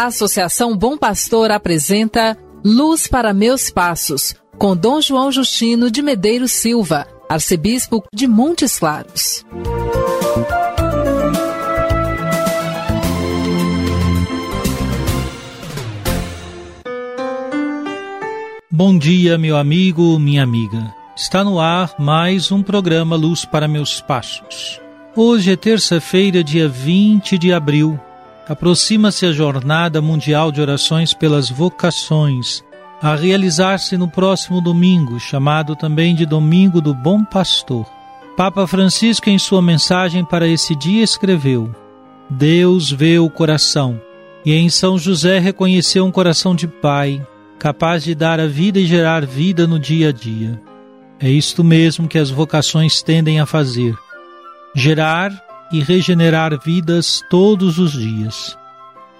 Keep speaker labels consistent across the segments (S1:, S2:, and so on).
S1: A Associação Bom Pastor apresenta Luz para Meus Passos, com Dom João Justino de Medeiros Silva, arcebispo de Montes Claros.
S2: Bom dia, meu amigo, minha amiga. Está no ar mais um programa Luz para Meus Passos. Hoje é terça-feira, dia 20 de abril. Aproxima-se a Jornada Mundial de Orações pelas Vocações, a realizar-se no próximo domingo, chamado também de Domingo do Bom Pastor. Papa Francisco, em sua mensagem para esse dia, escreveu: Deus vê o coração, e em São José reconheceu um coração de pai, capaz de dar a vida e gerar vida no dia a dia. É isto mesmo que as vocações tendem a fazer: gerar e regenerar vidas todos os dias.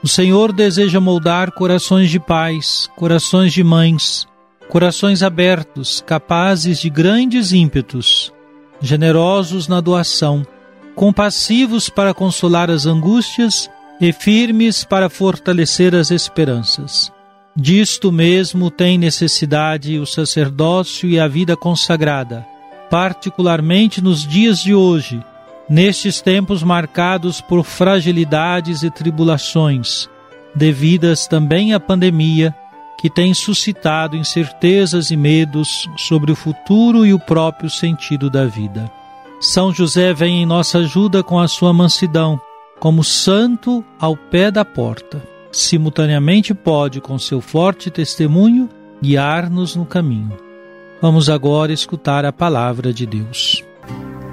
S2: O Senhor deseja moldar corações de pais, corações de mães, corações abertos, capazes de grandes ímpetos, generosos na doação, compassivos para consolar as angústias e firmes para fortalecer as esperanças. Disto mesmo tem necessidade o sacerdócio e a vida consagrada, particularmente nos dias de hoje, nestes tempos marcados por fragilidades e tribulações, devidas também à pandemia, que tem suscitado incertezas e medos sobre o futuro e o próprio sentido da vida. São José vem em nossa ajuda com a sua mansidão, como santo ao pé da porta. Simultaneamente pode, com seu forte testemunho, guiar-nos no caminho. Vamos agora escutar a palavra de Deus.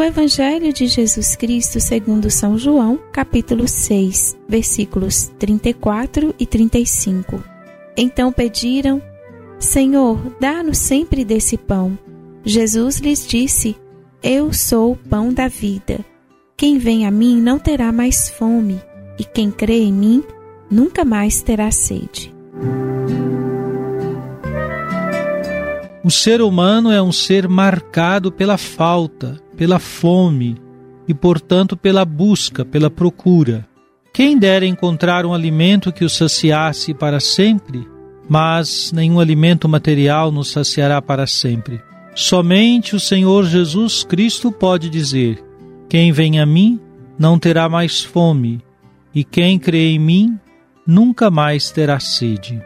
S3: Do Evangelho de Jesus Cristo segundo São João, capítulo 6, versículos 34 e 35. Então pediram: Senhor, dá-nos sempre desse pão. Jesus lhes disse: Eu sou o pão da vida. Quem vem a mim não terá mais fome, e quem crê em mim nunca mais terá sede.
S2: O ser humano é um ser marcado pela falta, pela fome e, portanto, pela busca, pela procura. Quem dera encontrar um alimento que o saciasse para sempre, mas nenhum alimento material nos saciará para sempre. Somente o Senhor Jesus Cristo pode dizer: Quem vem a mim não terá mais fome, e quem crê em mim nunca mais terá sede.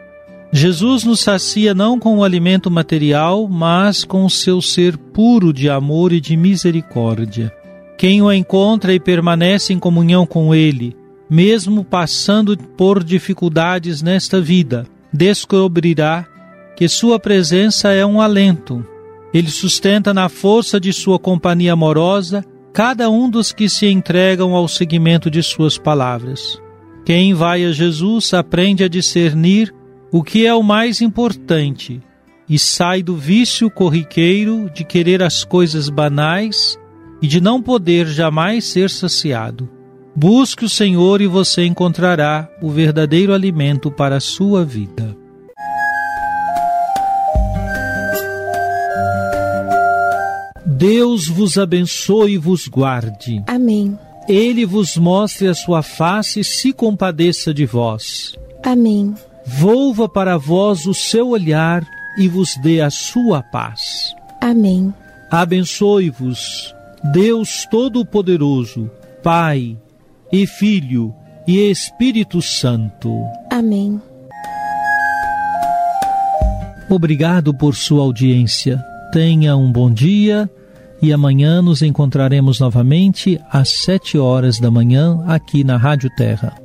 S2: Jesus nos sacia não com o alimento material, mas com o seu ser puro de amor e de misericórdia. Quem o encontra e permanece em comunhão com ele, mesmo passando por dificuldades nesta vida, descobrirá que sua presença é um alento. Ele sustenta na força de sua companhia amorosa cada um dos que se entregam ao seguimento de suas palavras. Quem vai a Jesus aprende a discernir o que é o mais importante e sai do vício corriqueiro de querer as coisas banais e de não poder jamais ser saciado. Busque o Senhor e você encontrará o verdadeiro alimento para a sua vida. Deus vos abençoe e vos guarde.
S3: Amém.
S2: Ele vos mostre a sua face e se compadeça de vós.
S3: Amém.
S2: Volva para vós o seu olhar e vos dê a sua paz.
S3: Amém.
S2: Abençoe-vos, Deus Todo-Poderoso, Pai e Filho e Espírito Santo.
S3: Amém.
S2: Obrigado por sua audiência. Tenha um bom dia e amanhã nos encontraremos novamente às sete horas da manhã aqui na Rádio Terra.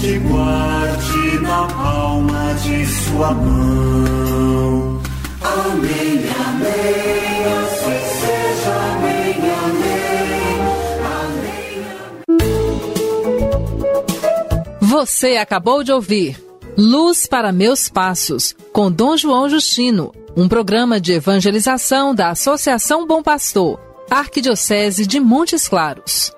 S4: te guarde na palma de sua mão. Amém, amém, assim seja, amém, amém, amém.
S1: Você acabou de ouvir Luz para Meus Passos, com Dom João Justino, um programa de evangelização da Associação Bom Pastor, Arquidiocese de Montes Claros.